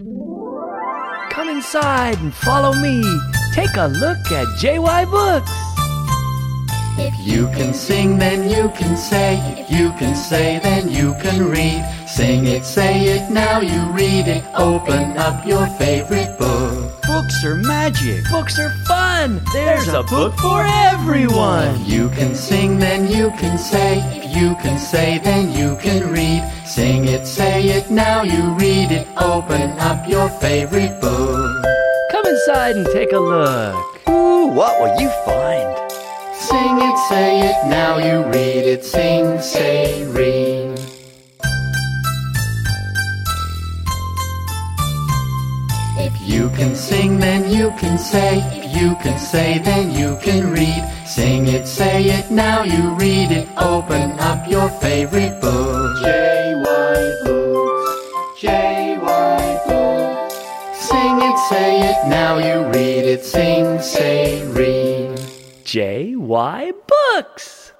Come inside and follow me. Take a look at JY Books. If you can sing, then you can say. If you can say, then you can read. Sing it, say it, now you read it. Open up your favorite book. Books are magic. Books are fun. There's a book for everyone. If you can sing, then you can say. If you can say, then you can read. Sing it, say it, now you read it. Open up your favorite book. Come inside and take a look. Ooh, what will you find? Sing it, say it, now you read it. Sing, say, read. You can sing, then you can say. If you can say, then you can read. Sing it, say it, now you read it. Open up your favorite book. J.Y. Books. J.Y. Books. Sing it, say it, now you read it. Sing, say, read. JY Books.